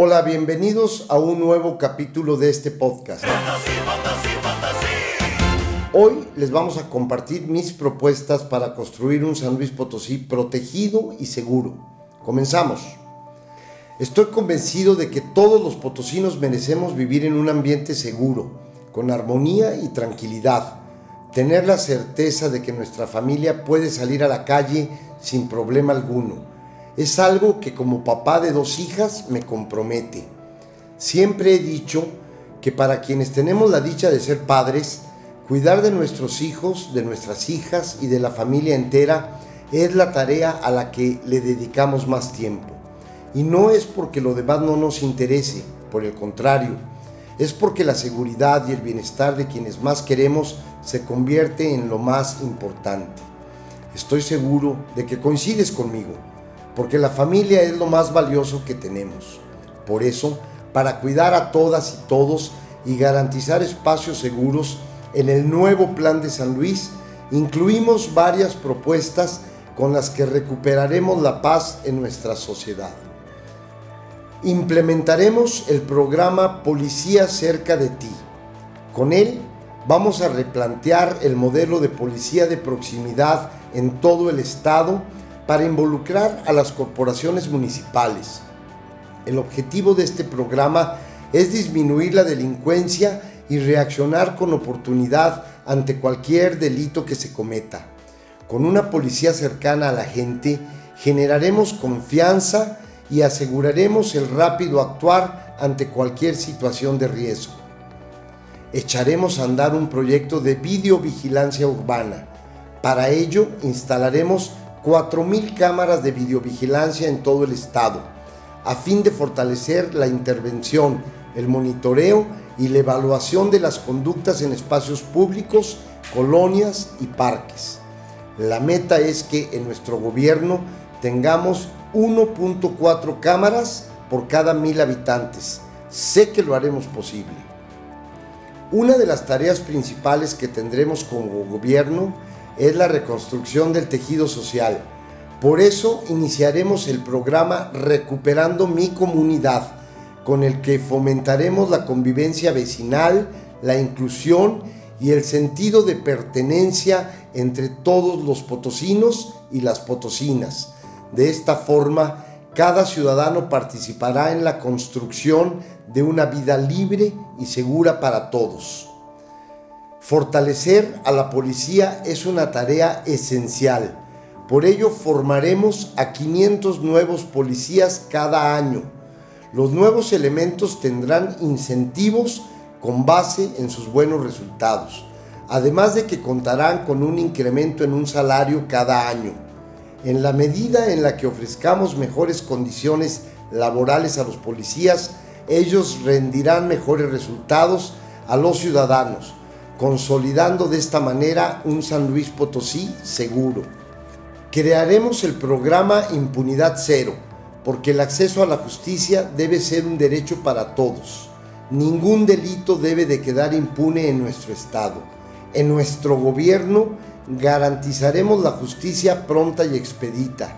Hola, bienvenidos a un nuevo capítulo de este podcast. Hoy les vamos a compartir mis propuestas para construir un San Luis Potosí protegido y seguro. Comenzamos. Estoy convencido de que todos los potosinos merecemos vivir en un ambiente seguro, con armonía y tranquilidad. Tener la certeza de que nuestra familia puede salir a la calle sin problema alguno es algo que como papá de dos hijas me compromete. Siempre he dicho que para quienes tenemos la dicha de ser padres, cuidar de nuestros hijos, de nuestras hijas y de la familia entera es la tarea a la que le dedicamos más tiempo. Y no es porque lo demás no nos interese, por el contrario, es porque la seguridad y el bienestar de quienes más queremos se convierte en lo más importante. Estoy seguro de que coincides conmigo porque la familia es lo más valioso que tenemos. Por eso, para cuidar a todas y todos y garantizar espacios seguros, en el nuevo plan de San Luis incluimos varias propuestas con las que recuperaremos la paz en nuestra sociedad. Implementaremos el programa Policía cerca de ti. Con él vamos a replantear el modelo de policía de proximidad en todo el estado para involucrar a las corporaciones municipales. El objetivo de este programa es disminuir la delincuencia y reaccionar con oportunidad ante cualquier delito que se cometa. Con una policía cercana a la gente, generaremos confianza y aseguraremos el rápido actuar ante cualquier situación de riesgo. Echaremos a andar un proyecto de videovigilancia urbana. Para ello instalaremos 4.000 cámaras de videovigilancia en todo el estado, a fin de fortalecer la intervención, el monitoreo y la evaluación de las conductas en espacios públicos, colonias y parques. La meta es que en nuestro gobierno tengamos 1.4 cámaras por cada mil habitantes. Sé que lo haremos posible. Una de las tareas principales que tendremos como gobierno es la reconstrucción del tejido social. Por eso iniciaremos el programa Recuperando mi comunidad, con el que fomentaremos la convivencia vecinal, la inclusión y el sentido de pertenencia entre todos los potosinos y las potosinas. De esta forma, cada ciudadano participará en la construcción de una vida libre y segura para todos. Fortalecer a la policía es una tarea esencial. Por ello formaremos a 500 nuevos policías cada año. Los nuevos elementos tendrán incentivos con base en sus buenos resultados, además de que contarán con un incremento en un salario cada año. En la medida en la que ofrezcamos mejores condiciones laborales a los policías, ellos rendirán mejores resultados a los ciudadanos consolidando de esta manera un San Luis Potosí seguro. Crearemos el programa Impunidad Cero, porque el acceso a la justicia debe ser un derecho para todos. Ningún delito debe de quedar impune en nuestro Estado. En nuestro gobierno garantizaremos la justicia pronta y expedita.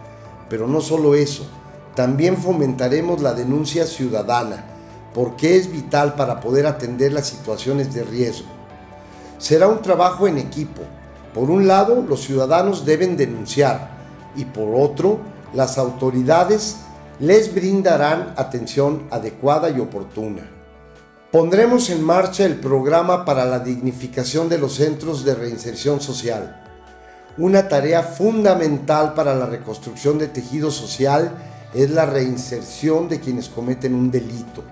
Pero no solo eso, también fomentaremos la denuncia ciudadana, porque es vital para poder atender las situaciones de riesgo será un trabajo en equipo. Por un lado, los ciudadanos deben denunciar y por otro, las autoridades les brindarán atención adecuada y oportuna. Pondremos en marcha el programa para la dignificación de los centros de reinserción social, una tarea fundamental para la reconstrucción de tejido social es la reinserción de quienes cometen un delito.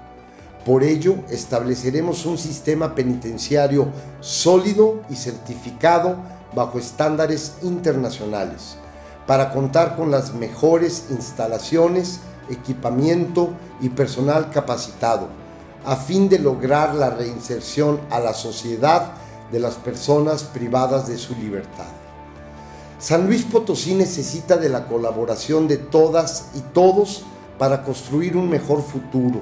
Por ello, estableceremos un sistema penitenciario sólido y certificado bajo estándares internacionales para contar con las mejores instalaciones, equipamiento y personal capacitado, a fin de lograr la reinserción a la sociedad de las personas privadas de su libertad. San Luis Potosí necesita de la colaboración de todas y todos para construir un mejor futuro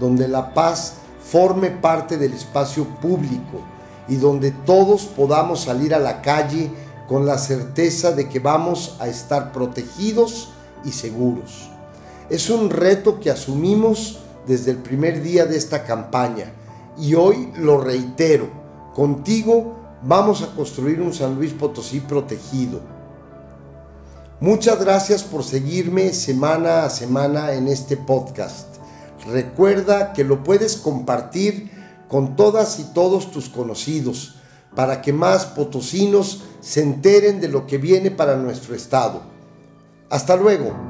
donde la paz forme parte del espacio público y donde todos podamos salir a la calle con la certeza de que vamos a estar protegidos y seguros. Es un reto que asumimos desde el primer día de esta campaña y hoy lo reitero, contigo vamos a construir un San Luis Potosí protegido. Muchas gracias por seguirme semana a semana en este podcast. Recuerda que lo puedes compartir con todas y todos tus conocidos para que más potosinos se enteren de lo que viene para nuestro estado. Hasta luego.